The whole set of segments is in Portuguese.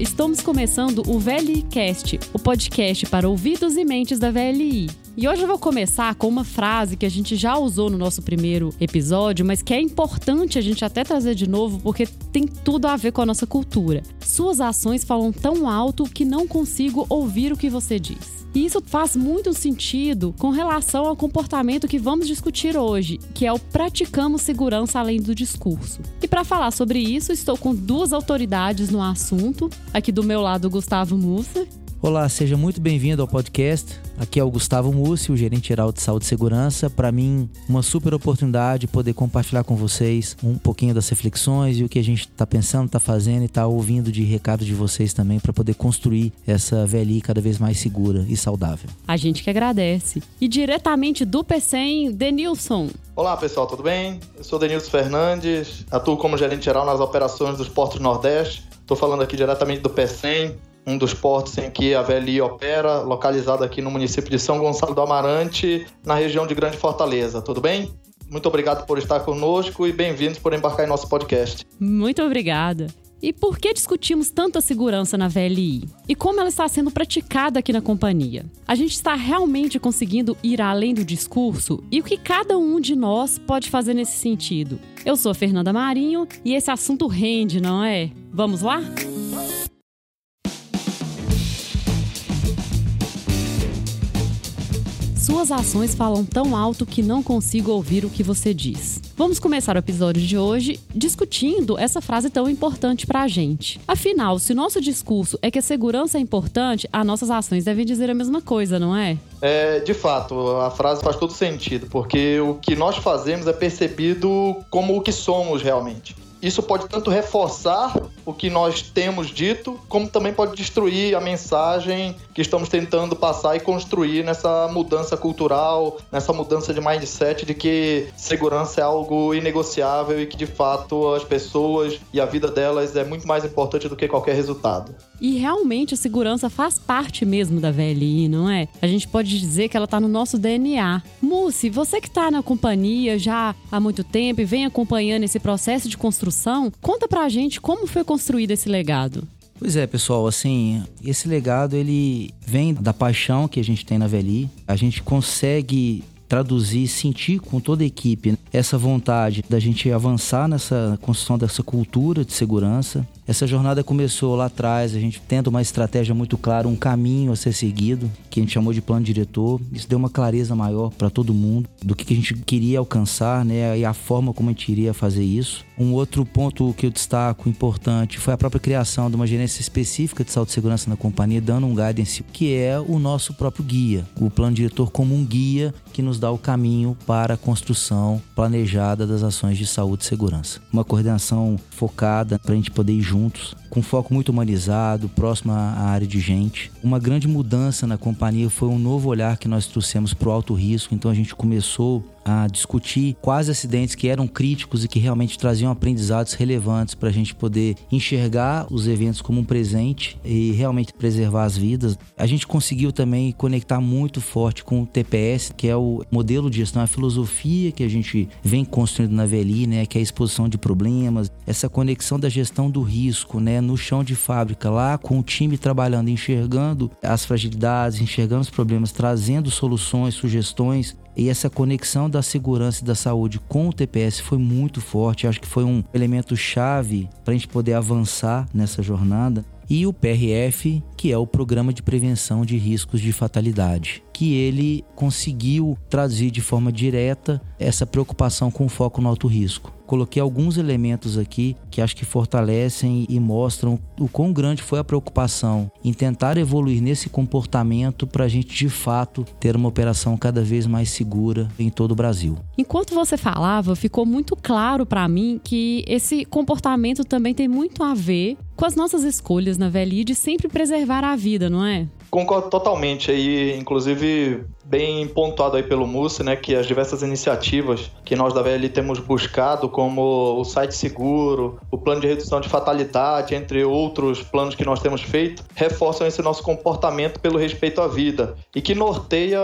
estamos começando o VLIcast, o podcast para ouvidos e mentes da VLI. E hoje eu vou começar com uma frase que a gente já usou no nosso primeiro episódio, mas que é importante a gente até trazer de novo porque tem tudo a ver com a nossa cultura. Suas ações falam tão alto que não consigo ouvir o que você diz. E isso faz muito sentido com relação ao comportamento que vamos discutir hoje, que é o praticamos segurança além do discurso. E para falar sobre isso, estou com duas autoridades no assunto. Aqui do meu lado, Gustavo Mussa, Olá, seja muito bem-vindo ao podcast. Aqui é o Gustavo Mussi, o gerente geral de saúde e segurança. Para mim, uma super oportunidade poder compartilhar com vocês um pouquinho das reflexões e o que a gente está pensando, está fazendo e está ouvindo de recado de vocês também para poder construir essa velhice cada vez mais segura e saudável. A gente que agradece. E diretamente do PCM, Denilson. Olá pessoal, tudo bem? Eu sou Denilson Fernandes, atuo como gerente geral nas operações dos Portos Nordeste. Estou falando aqui diretamente do PCM, um dos portos em que a VLI opera, localizado aqui no município de São Gonçalo do Amarante, na região de Grande Fortaleza. Tudo bem? Muito obrigado por estar conosco e bem-vindos por embarcar em nosso podcast. Muito obrigada. E por que discutimos tanto a segurança na VLI? E como ela está sendo praticada aqui na companhia? A gente está realmente conseguindo ir além do discurso? E o que cada um de nós pode fazer nesse sentido? Eu sou a Fernanda Marinho e esse assunto rende, não é? Vamos lá? Suas ações falam tão alto que não consigo ouvir o que você diz. Vamos começar o episódio de hoje discutindo essa frase tão importante para a gente. Afinal, se o nosso discurso é que a segurança é importante, as nossas ações devem dizer a mesma coisa, não é? É, de fato, a frase faz todo sentido, porque o que nós fazemos é percebido como o que somos realmente. Isso pode tanto reforçar o que nós temos dito, como também pode destruir a mensagem que estamos tentando passar e construir nessa mudança cultural, nessa mudança de mindset de que segurança é algo inegociável e que de fato as pessoas e a vida delas é muito mais importante do que qualquer resultado. E realmente a segurança faz parte mesmo da VLI, não é? A gente pode dizer que ela está no nosso DNA. Mussi, você que está na companhia já há muito tempo e vem acompanhando esse processo de construção, conta pra gente como foi construído esse legado. Pois é, pessoal, assim, esse legado ele vem da paixão que a gente tem na VLI. A gente consegue traduzir, sentir com toda a equipe essa vontade da gente avançar nessa construção dessa cultura de segurança. Essa jornada começou lá atrás, a gente tendo uma estratégia muito clara, um caminho a ser seguido, que a gente chamou de plano diretor. Isso deu uma clareza maior para todo mundo do que a gente queria alcançar, né, e a forma como a gente iria fazer isso. Um outro ponto que eu destaco importante foi a própria criação de uma gerência específica de saúde e segurança na companhia, dando um guidance, que é o nosso próprio guia, o plano diretor como um guia que nos dá o caminho para a construção planejada das ações de saúde e segurança. Uma coordenação focada para a gente poder ir junto juntos, com foco muito humanizado, próximo à área de gente. Uma grande mudança na companhia foi um novo olhar que nós trouxemos para o alto risco, então a gente começou a discutir quais acidentes que eram críticos e que realmente traziam aprendizados relevantes para a gente poder enxergar os eventos como um presente e realmente preservar as vidas. A gente conseguiu também conectar muito forte com o TPS, que é o modelo de gestão, a filosofia que a gente vem construindo na VLI, né, que é a exposição de problemas, essa conexão da gestão do risco, né, no chão de fábrica, lá com o time trabalhando, enxergando as fragilidades, enxergando os problemas, trazendo soluções, sugestões e essa conexão da segurança e da saúde com o TPS foi muito forte. Acho que foi um elemento chave para a gente poder avançar nessa jornada. E o PRF, que é o Programa de Prevenção de Riscos de Fatalidade, que ele conseguiu traduzir de forma direta essa preocupação com foco no alto risco coloquei alguns elementos aqui que acho que fortalecem e mostram o quão grande foi a preocupação em tentar evoluir nesse comportamento para a gente de fato ter uma operação cada vez mais segura em todo o Brasil. Enquanto você falava, ficou muito claro para mim que esse comportamento também tem muito a ver com as nossas escolhas na velhice de sempre preservar a vida, não é? Concordo totalmente aí, inclusive bem pontuado aí pelo Mussi, né, que as diversas iniciativas que nós da VL temos buscado, como o site seguro, o plano de redução de fatalidade, entre outros planos que nós temos feito, reforçam esse nosso comportamento pelo respeito à vida e que norteia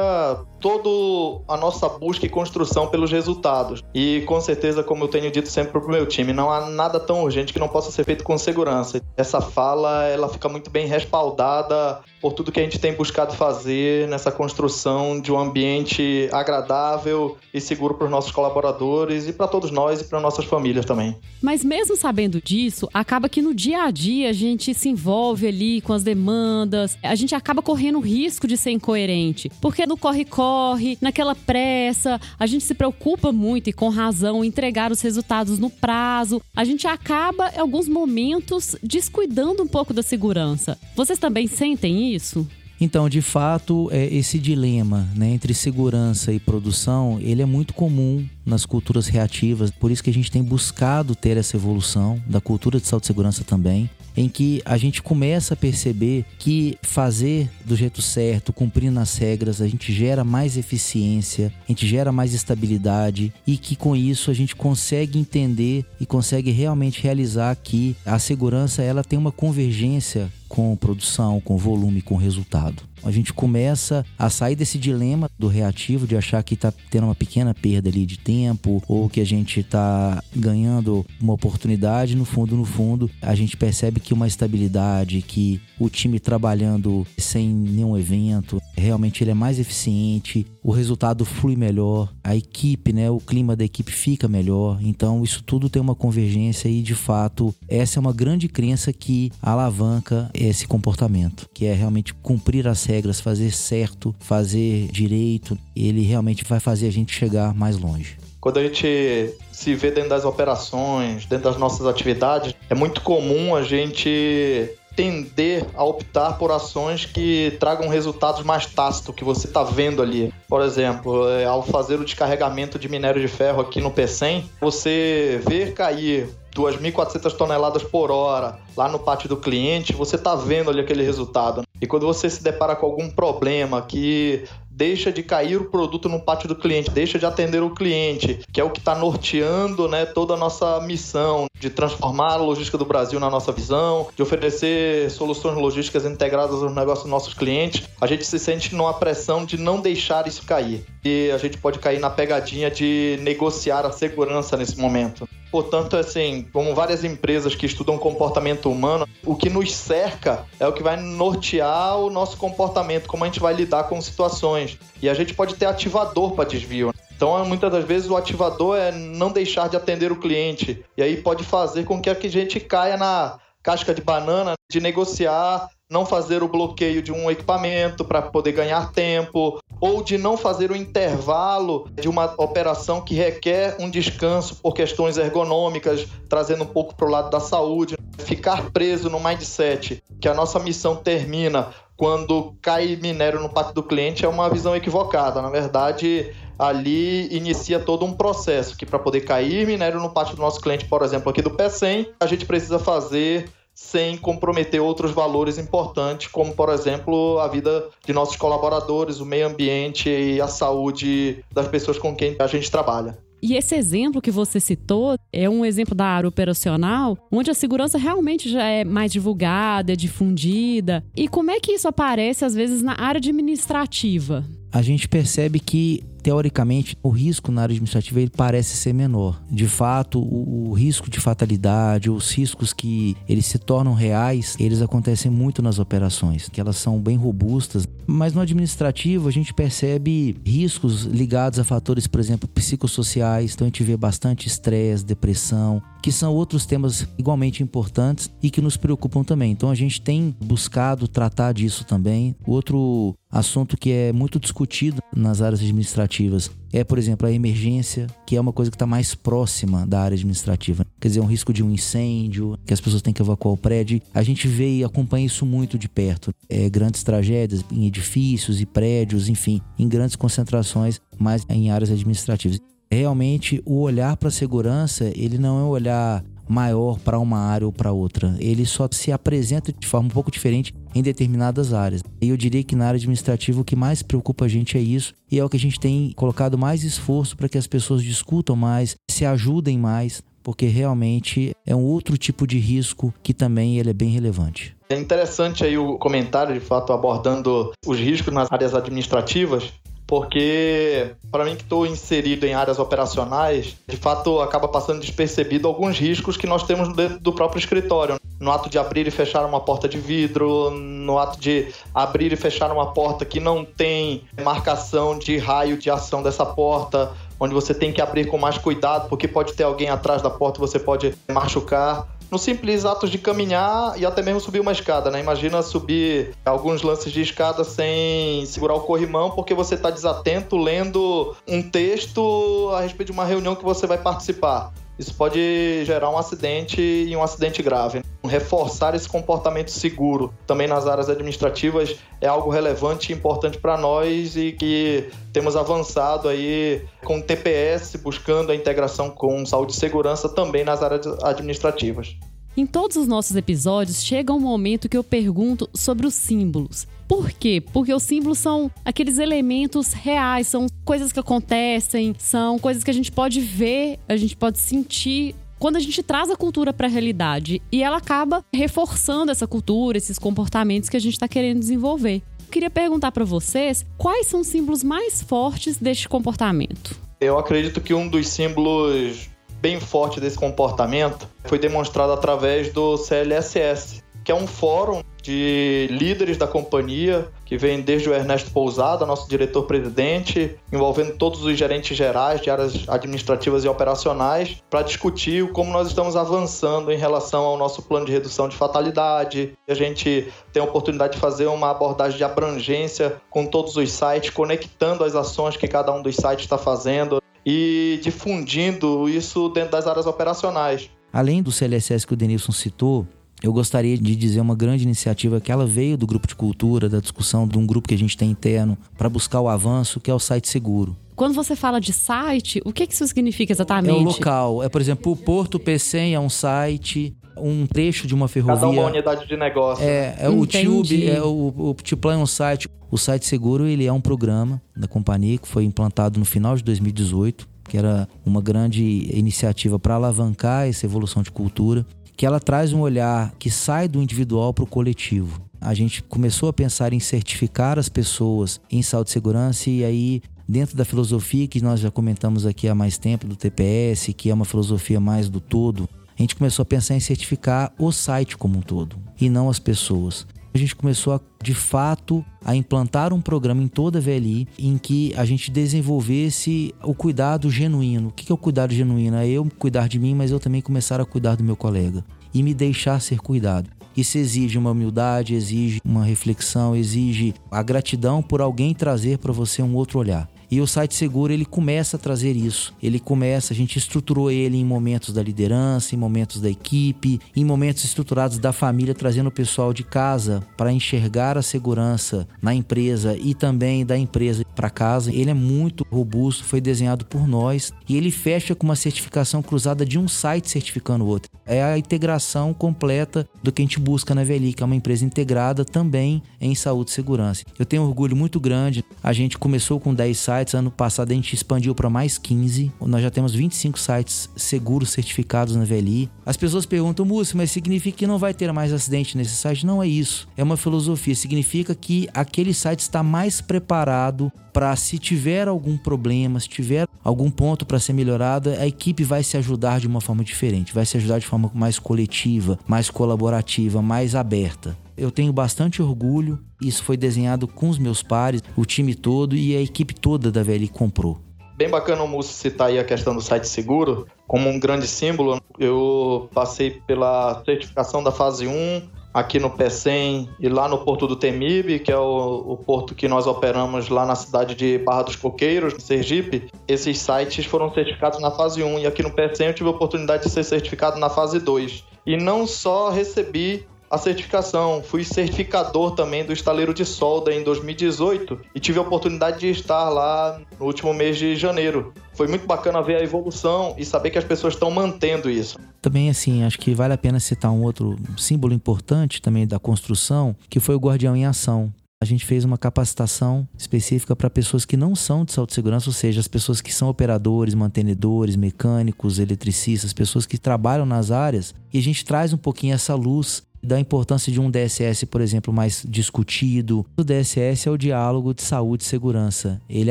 toda a nossa busca e construção pelos resultados. E com certeza, como eu tenho dito sempre para o meu time, não há nada tão urgente que não possa ser feito com segurança. Essa fala, ela fica muito bem respaldada por tudo que a gente tem buscado fazer nessa construção de um ambiente agradável e seguro para os nossos colaboradores e para todos nós e para nossas famílias também. Mas mesmo sabendo disso, acaba que no dia a dia a gente se envolve ali com as demandas, a gente acaba correndo o risco de ser incoerente, porque no corre-corre, naquela pressa, a gente se preocupa muito e com razão em entregar os resultados no prazo, a gente acaba em alguns momentos descuidando um pouco da segurança. Vocês também sentem isso? Então, de fato, é, esse dilema né, entre segurança e produção, ele é muito comum nas culturas reativas. Por isso que a gente tem buscado ter essa evolução da cultura de saúde e segurança também em que a gente começa a perceber que fazer do jeito certo, cumprindo as regras, a gente gera mais eficiência, a gente gera mais estabilidade e que com isso a gente consegue entender e consegue realmente realizar que a segurança ela tem uma convergência com produção, com volume, com resultado. A gente começa a sair desse dilema do reativo, de achar que está tendo uma pequena perda ali de tempo ou que a gente está ganhando uma oportunidade. No fundo, no fundo, a gente percebe que uma estabilidade, que o time trabalhando sem nenhum evento, realmente ele é mais eficiente, o resultado flui melhor, a equipe, né, o clima da equipe fica melhor. Então, isso tudo tem uma convergência e, de fato, essa é uma grande crença que alavanca esse comportamento, que é realmente cumprir as regras, fazer certo, fazer direito. Ele realmente vai fazer a gente chegar mais longe. Quando a gente se vê dentro das operações, dentro das nossas atividades, é muito comum a gente tender a optar por ações que tragam resultados mais tácitos que você está vendo ali. Por exemplo, é, ao fazer o descarregamento de minério de ferro aqui no P100, você ver cair 2.400 toneladas por hora lá no pátio do cliente, você está vendo ali aquele resultado. E quando você se depara com algum problema que deixa de cair o produto no pátio do cliente, deixa de atender o cliente, que é o que está norteando né, toda a nossa missão de transformar a logística do Brasil na nossa visão, de oferecer soluções logísticas integradas aos negócios dos nossos clientes, a gente se sente numa pressão de não deixar isso cair. E a gente pode cair na pegadinha de negociar a segurança nesse momento. Portanto, assim, como várias empresas que estudam comportamento humano, o que nos cerca é o que vai nortear o nosso comportamento, como a gente vai lidar com situações. E a gente pode ter ativador para desvio. Então, muitas das vezes, o ativador é não deixar de atender o cliente. E aí pode fazer com que a gente caia na casca de banana de negociar não fazer o bloqueio de um equipamento para poder ganhar tempo, ou de não fazer o intervalo de uma operação que requer um descanso por questões ergonômicas, trazendo um pouco para o lado da saúde. Ficar preso no mindset que a nossa missão termina quando cai minério no pátio do cliente é uma visão equivocada. Na verdade, ali inicia todo um processo que para poder cair minério no pátio do nosso cliente, por exemplo, aqui do P100, a gente precisa fazer sem comprometer outros valores importantes, como, por exemplo, a vida de nossos colaboradores, o meio ambiente e a saúde das pessoas com quem a gente trabalha. E esse exemplo que você citou é um exemplo da área operacional, onde a segurança realmente já é mais divulgada, difundida. E como é que isso aparece, às vezes, na área administrativa? A gente percebe que teoricamente, o risco na área administrativa ele parece ser menor. De fato, o, o, risco de fatalidade, os riscos que eles se tornam reais, eles acontecem muito nas operações, que elas são bem robustas. Mas no administrativo, a gente percebe riscos ligados a fatores, por exemplo, psicossociais. Então, a gente vê bastante estresse, depressão, que são outros temas igualmente importantes e que nos preocupam também. Então, a gente tem buscado tratar disso também. Outro assunto que é muito discutido nas áreas administrativas é, por exemplo, a emergência, que é uma coisa que está mais próxima da área administrativa. Quer dizer, um risco de um incêndio, que as pessoas têm que evacuar o prédio. A gente vê e acompanha isso muito de perto. É, grandes tragédias em edifícios e prédios, enfim, em grandes concentrações, mas em áreas administrativas. Realmente, o olhar para a segurança, ele não é um olhar maior para uma área ou para outra. Ele só se apresenta de forma um pouco diferente em determinadas áreas. E eu diria que na área administrativa o que mais preocupa a gente é isso, e é o que a gente tem colocado mais esforço para que as pessoas discutam mais, se ajudem mais, porque realmente é um outro tipo de risco que também ele é bem relevante. É interessante aí o comentário, de fato, abordando os riscos nas áreas administrativas, porque para mim que estou inserido em áreas operacionais, de fato acaba passando despercebido alguns riscos que nós temos dentro do próprio escritório. No ato de abrir e fechar uma porta de vidro, no ato de abrir e fechar uma porta que não tem marcação de raio de ação dessa porta, onde você tem que abrir com mais cuidado, porque pode ter alguém atrás da porta você pode machucar no simples ato de caminhar e até mesmo subir uma escada, né? Imagina subir alguns lances de escada sem segurar o corrimão porque você está desatento lendo um texto a respeito de uma reunião que você vai participar. Isso pode gerar um acidente e um acidente grave. Reforçar esse comportamento seguro também nas áreas administrativas é algo relevante e importante para nós e que temos avançado aí com o TPS, buscando a integração com saúde e segurança também nas áreas administrativas. Em todos os nossos episódios, chega um momento que eu pergunto sobre os símbolos. Por quê? Porque os símbolos são aqueles elementos reais, são coisas que acontecem, são coisas que a gente pode ver, a gente pode sentir quando a gente traz a cultura para a realidade e ela acaba reforçando essa cultura, esses comportamentos que a gente está querendo desenvolver. Eu queria perguntar para vocês quais são os símbolos mais fortes deste comportamento. Eu acredito que um dos símbolos bem forte desse comportamento foi demonstrado através do CLSS, que é um fórum de líderes da companhia, que vem desde o Ernesto Pousada, nosso diretor-presidente, envolvendo todos os gerentes gerais de áreas administrativas e operacionais, para discutir como nós estamos avançando em relação ao nosso plano de redução de fatalidade. A gente tem a oportunidade de fazer uma abordagem de abrangência com todos os sites, conectando as ações que cada um dos sites está fazendo e difundindo isso dentro das áreas operacionais. Além do CLSS que o Denilson citou, eu gostaria de dizer uma grande iniciativa que ela veio do grupo de cultura, da discussão de um grupo que a gente tem interno para buscar o avanço, que é o site seguro. Quando você fala de site, o que, isso significa exatamente? É o local. É, por exemplo, o Porto PC é um site, um trecho de uma ferrovia. Cada uma unidade de negócio. É, é o Tube, é o, o Tuplan é um site. O site seguro ele é um programa da companhia que foi implantado no final de 2018, que era uma grande iniciativa para alavancar essa evolução de cultura, que ela traz um olhar que sai do individual para o coletivo. A gente começou a pensar em certificar as pessoas em saúde e segurança e aí dentro da filosofia que nós já comentamos aqui há mais tempo do TPS, que é uma filosofia mais do todo, a gente começou a pensar em certificar o site como um todo e não as pessoas a gente começou a, de fato a implantar um programa em toda a VLI em que a gente desenvolvesse o cuidado genuíno. O que é o cuidado genuíno? É eu cuidar de mim, mas eu também começar a cuidar do meu colega e me deixar ser cuidado. Isso exige uma humildade, exige uma reflexão, exige a gratidão por alguém trazer para você um outro olhar. E o site seguro ele começa a trazer isso. Ele começa, a gente estruturou ele em momentos da liderança, em momentos da equipe, em momentos estruturados da família, trazendo o pessoal de casa para enxergar a segurança na empresa e também da empresa para casa. Ele é muito robusto, foi desenhado por nós e ele fecha com uma certificação cruzada de um site certificando o outro. É a integração completa do que a gente busca na que é uma empresa integrada também em saúde e segurança. Eu tenho um orgulho muito grande. A gente começou com 10 sites sites. Ano passado a gente expandiu para mais 15. Nós já temos 25 sites seguros certificados na VLI. As pessoas perguntam, Múcio, mas significa que não vai ter mais acidente nesse site? Não é isso. É uma filosofia. Significa que aquele site está mais preparado para se tiver algum problema, se tiver algum ponto para ser melhorado, a equipe vai se ajudar de uma forma diferente, vai se ajudar de forma mais coletiva, mais colaborativa, mais aberta. Eu tenho bastante orgulho. Isso foi desenhado com os meus pares, o time todo e a equipe toda da VLI comprou. Bem bacana o Múcio citar aí a questão do site seguro como um grande símbolo. Eu passei pela certificação da fase 1 aqui no PECEM e lá no Porto do Temib, que é o, o, porto que nós operamos lá na cidade de Barra dos Coqueiros, Sergipe. Esses sites foram certificados na fase 1 e aqui no PECEM eu tive a oportunidade de ser certificado na fase 2. E não só recebi a certificação. Fui certificador também do estaleiro de solda em 2018 e tive a oportunidade de estar lá no último mês de janeiro. Foi muito bacana ver a evolução e saber que as pessoas estão mantendo isso. Também, assim, acho que vale a pena citar um outro símbolo importante também da construção, que foi o Guardião em Ação. A gente fez uma capacitação específica para pessoas que não são de saúde e segurança, ou seja, as pessoas que são operadores, mantenedores, mecânicos, eletricistas, pessoas que trabalham nas áreas, e a gente traz um pouquinho essa luz da importância de um DSS, por exemplo, mais discutido. O DSS é o diálogo de saúde e segurança. Ele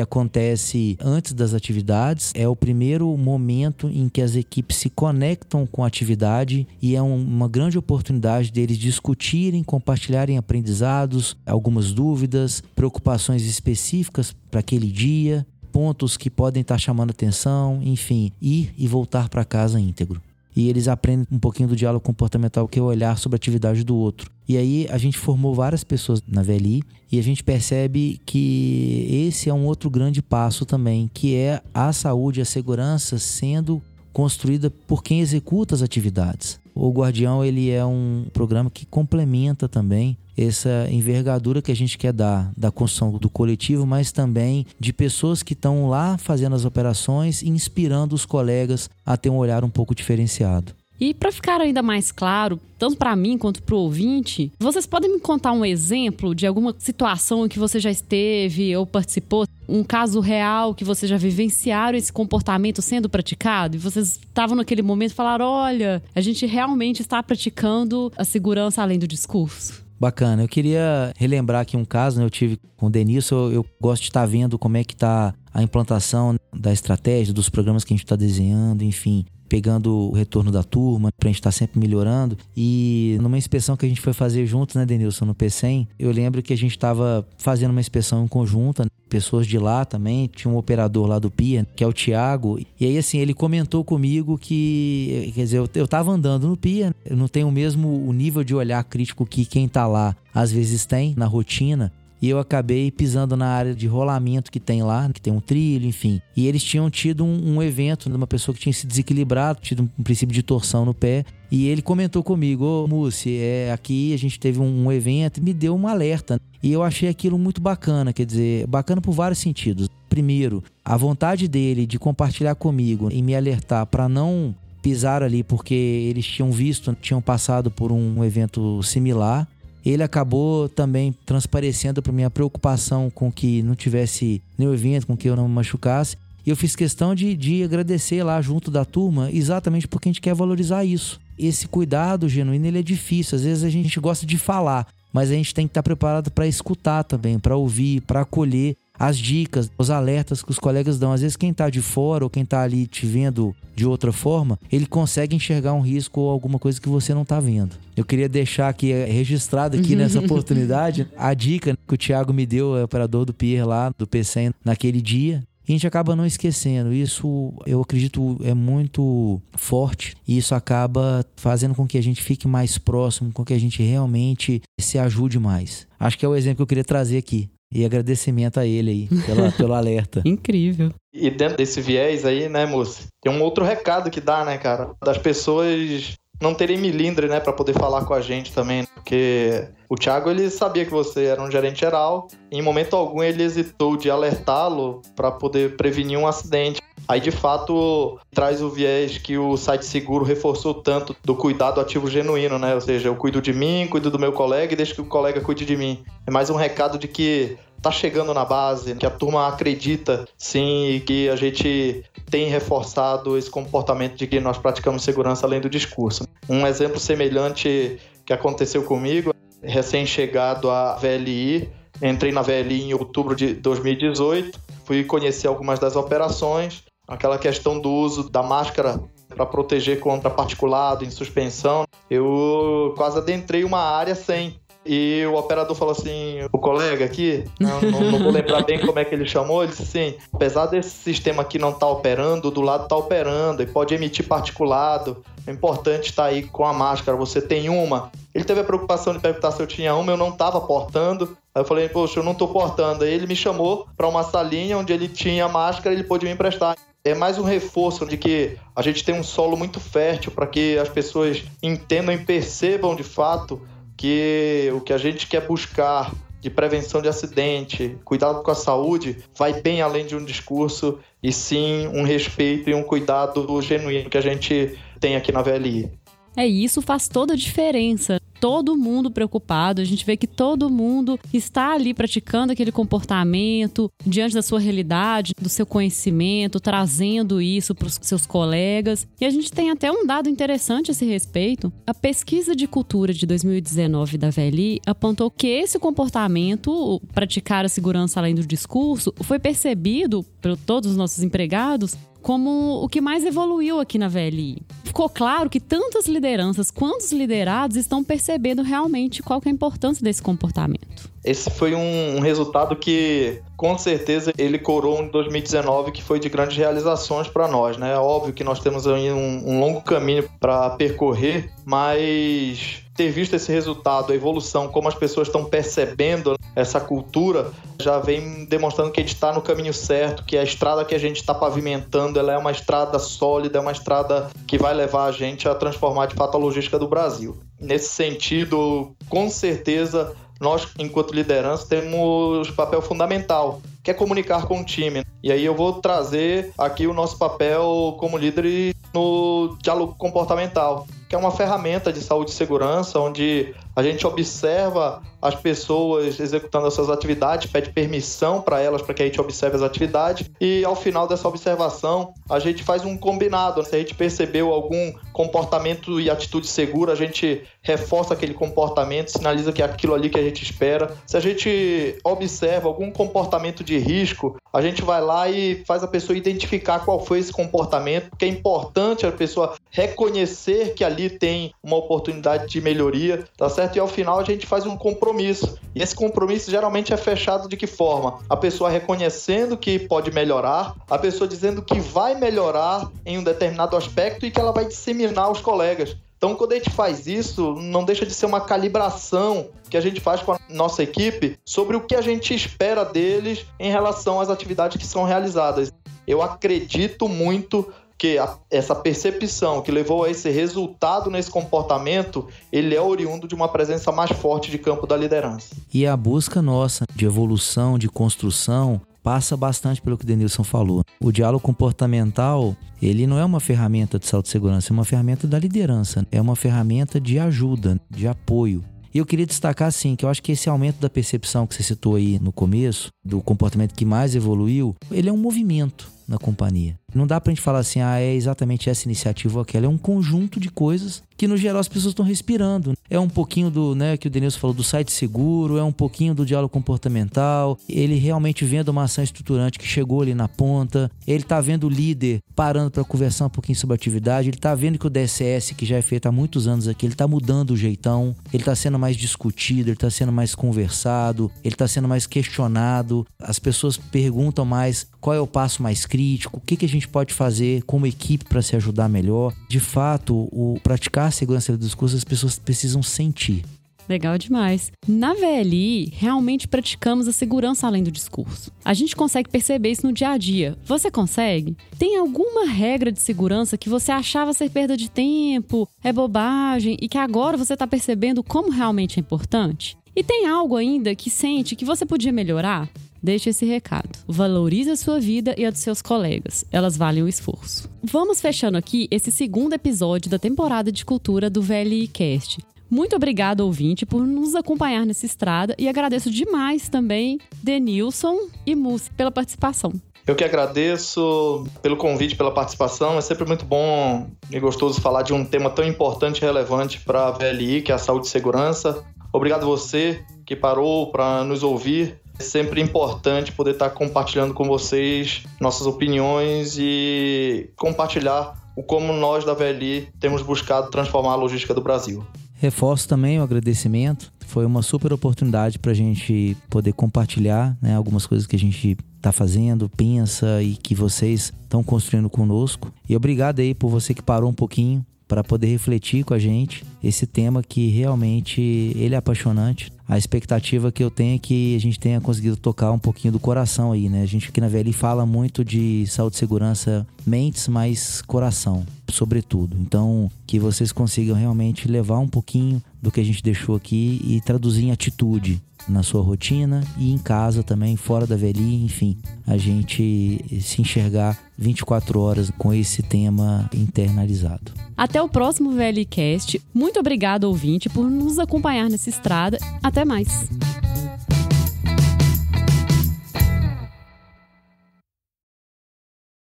acontece antes das atividades, é o primeiro momento em que as equipes se conectam com a atividade e é uma grande oportunidade deles discutirem, compartilharem aprendizados, algumas dúvidas, preocupações específicas para aquele dia, pontos que podem estar chamando atenção, enfim, ir e voltar para casa íntegro e eles aprendem um pouquinho do diálogo comportamental, que é olhar sobre a atividade do outro. E aí a gente formou várias pessoas na VLI e a gente percebe que esse é um outro grande passo também, que é a saúde e a segurança sendo construída por quem executa as atividades. O Guardião ele é um programa que complementa também essa envergadura que a gente quer dar da construção do coletivo, mas também de pessoas que estão lá fazendo as operações e inspirando os colegas a ter um olhar um pouco diferenciado. E para ficar ainda mais claro, tanto para mim quanto para o ouvinte, vocês podem me contar um exemplo de alguma situação em que você já esteve ou participou, um caso real que vocês já vivenciaram esse comportamento sendo praticado e vocês estavam naquele momento e falaram: olha, a gente realmente está praticando a segurança além do discurso? Bacana. Eu queria relembrar aqui um caso, né? Eu tive com o Denilson, eu, eu gosto de estar tá vendo como é que está a implantação da estratégia, dos programas que a gente está desenhando, enfim pegando o retorno da turma, pra gente estar tá sempre melhorando. E numa inspeção que a gente foi fazer junto, né, Denilson, no P100, eu lembro que a gente estava fazendo uma inspeção em conjunta, né? pessoas de lá também, tinha um operador lá do PIA, que é o Tiago, e aí assim, ele comentou comigo que, quer dizer, eu, eu tava andando no PIA, eu não tenho o mesmo o nível de olhar crítico que quem tá lá às vezes tem na rotina, e eu acabei pisando na área de rolamento que tem lá, que tem um trilho, enfim. E eles tinham tido um, um evento de uma pessoa que tinha se desequilibrado, tido um princípio de torção no pé. E ele comentou comigo, ô Mussi, é, aqui a gente teve um, um evento, me deu um alerta. E eu achei aquilo muito bacana, quer dizer, bacana por vários sentidos. Primeiro, a vontade dele de compartilhar comigo e me alertar para não pisar ali porque eles tinham visto, tinham passado por um evento similar ele acabou também transparecendo para minha preocupação com que não tivesse nenhum evento, com que eu não me machucasse. E eu fiz questão de, de agradecer lá junto da turma, exatamente porque a gente quer valorizar isso. Esse cuidado genuíno ele é difícil, às vezes a gente gosta de falar, mas a gente tem que estar preparado para escutar também, para ouvir, para acolher as dicas, os alertas que os colegas dão. Às vezes, quem está de fora ou quem está ali te vendo de outra forma, ele consegue enxergar um risco ou alguma coisa que você não está vendo. Eu queria deixar aqui eh, registrado aqui nessa oportunidade a dica que o Thiago me deu, o operador do Pier lá, do PC naquele dia. E a gente acaba não esquecendo. Isso, eu acredito, é muito forte. E isso acaba fazendo com que a gente fique mais próximo, com que a gente realmente se ajude mais. Acho que é o exemplo que eu queria trazer aqui. E agradecimento a ele aí pela, pelo alerta. Incrível. E dentro desse viés aí, né, moço? Tem um outro recado que dá, né, cara? Das pessoas não terem milindre, né, para poder falar com a gente também, né? porque o Thiago ele sabia que você era um gerente geral, e em momento algum ele hesitou de alertá-lo para poder prevenir um acidente. Aí de fato traz o viés que o site seguro reforçou tanto do cuidado ativo genuíno, né? Ou seja, eu cuido de mim, cuido do meu colega e deixo que o colega cuide de mim. É mais um recado de que tá chegando na base, que a turma acredita sim e que a gente tem reforçado esse comportamento de que nós praticamos segurança além do discurso. Um exemplo semelhante que aconteceu comigo, recém-chegado à VLI, entrei na VLI em outubro de 2018, fui conhecer algumas das operações, aquela questão do uso da máscara para proteger contra particulado em suspensão. Eu quase adentrei uma área sem e o operador falou assim: o colega aqui, não, não, não, vou lembrar bem como é que ele chamou, ele disse assim: apesar desse sistema aqui não estar tá operando, do lado está operando e pode emitir particulado. É importante estar tá aí com a máscara. Você tem uma? Ele teve a preocupação de perguntar se eu tinha uma, eu não estava portando. Aí eu falei, poxa, eu não estou portando. Aí ele me chamou para uma salinha onde ele tinha máscara e ele pôde me emprestar é mais um reforço de que a gente tem um solo muito fértil para que as pessoas entendam e percebam de fato que o que a gente quer buscar de prevenção de acidente, cuidado com a saúde, vai bem além de um discurso e sim um respeito e um cuidado genuíno que a gente tem aqui na VLI. É isso faz toda a diferença todo mundo preocupado, a gente vê que todo mundo está ali praticando aquele comportamento diante da sua realidade, do seu conhecimento, trazendo isso para os seus colegas. E a gente tem até um dado interessante a esse respeito. A pesquisa de cultura de 2019 da VLI apontou que esse comportamento, praticar a segurança além do discurso, foi percebido por todos os nossos empregados como o que mais evoluiu aqui na VLI. Ficou claro que tanto as lideranças quanto os liderados estão percebendo realmente qual é a importância desse comportamento. Esse foi um, resultado que, com certeza, ele coroou em 2019, que foi de grandes realizações para nós, né? É óbvio que nós temos aí um, um longo caminho para percorrer, mas ter visto esse resultado, a evolução, como as pessoas estão percebendo essa cultura, já vem demonstrando que a gente está no caminho certo, que a estrada que a gente está pavimentando ela é uma estrada sólida, é uma estrada que vai levar a gente a transformar de fato a logística do Brasil. Nesse sentido, com certeza, nós, enquanto liderança, temos papel fundamental, que é comunicar com o time. E aí eu vou trazer aqui o nosso papel como líder no diálogo comportamental que é uma ferramenta de saúde e segurança, onde a gente observa as pessoas executando as suas atividades, pede permissão para elas para que a gente observe as atividades e ao final dessa observação a gente faz um combinado. Se a gente percebeu algum comportamento e atitude segura, a gente reforça aquele comportamento, sinaliza que é aquilo ali que a gente espera. Se a gente observa algum comportamento de risco, a gente vai lá e faz a pessoa identificar qual foi esse comportamento, porque é importante a pessoa reconhecer que ali tem uma oportunidade de melhoria, tá certo? E ao final a gente faz um compromisso. E esse compromisso geralmente é fechado de que forma? A pessoa reconhecendo que pode melhorar, a pessoa dizendo que vai melhorar em um determinado aspecto e que ela vai disseminar aos colegas. Então, quando a gente faz isso, não deixa de ser uma calibração que a gente faz com a nossa equipe sobre o que a gente espera deles em relação às atividades que são realizadas. Eu acredito muito que a, essa percepção que levou a esse resultado nesse comportamento, ele é oriundo de uma presença mais forte de campo da liderança. E a busca nossa de evolução, de construção, passa bastante pelo que o Denilson falou. O diálogo comportamental, ele não é uma ferramenta de saúde e segurança, é uma ferramenta da liderança, é uma ferramenta de ajuda, de apoio. E eu queria destacar assim, que eu acho que esse aumento da percepção que você citou aí no começo, do comportamento que mais evoluiu, ele é um movimento na companhia. Não dá pra gente falar assim, ah, é exatamente essa iniciativa ou aquela. É um conjunto de coisas que, no geral, as pessoas estão respirando. É um pouquinho do, né, que o Denilson falou, do site seguro, é um pouquinho do diálogo comportamental. Ele realmente vendo uma ação estruturante que chegou ali na ponta. Ele tá vendo o líder parando para conversar um pouquinho sobre a atividade. Ele tá vendo que o DSS, que já é feito há muitos anos aqui, ele tá mudando o jeitão. Ele tá sendo mais discutido, ele tá sendo mais conversado, ele tá sendo mais questionado. As pessoas perguntam mais qual é o passo mais crítico, o que, que a gente pode fazer como equipe para se ajudar melhor. De fato, o praticar a segurança dos cursos as pessoas precisam sentir. Legal demais. Na VLI, realmente praticamos a segurança além do discurso. A gente consegue perceber isso no dia a dia. Você consegue? Tem alguma regra de segurança que você achava ser perda de tempo, é bobagem e que agora você está percebendo como realmente é importante? E tem algo ainda que sente que você podia melhorar? Deixe esse recado. Valorize a sua vida e a dos seus colegas. Elas valem o esforço. Vamos fechando aqui esse segundo episódio da temporada de cultura do VLI Cast. Muito obrigado, ouvinte, por nos acompanhar nessa estrada e agradeço demais também Denilson e Mussi pela participação. Eu que agradeço pelo convite, pela participação. É sempre muito bom e gostoso falar de um tema tão importante e relevante para a VLI, que é a saúde e segurança. Obrigado você que parou para nos ouvir. É sempre importante poder estar compartilhando com vocês nossas opiniões e compartilhar o como nós da VLI temos buscado transformar a logística do Brasil. Reforço também o agradecimento. Foi uma super oportunidade para a gente poder compartilhar né, algumas coisas que a gente está fazendo, pensa e que vocês estão construindo conosco. E obrigado aí por você que parou um pouquinho para poder refletir com a gente esse tema que realmente ele é apaixonante. A expectativa que eu tenho é que a gente tenha conseguido tocar um pouquinho do coração aí, né? A gente aqui na VLI fala muito de saúde e segurança mentes, mas coração, sobretudo. Então, que vocês consigam realmente levar um pouquinho do que a gente deixou aqui e traduzir em atitude na sua rotina e em casa também, fora da velhinha, enfim, a gente se enxergar 24 horas com esse tema internalizado. Até o próximo VLCast. Muito obrigado, ouvinte, por nos acompanhar nessa estrada. Até mais.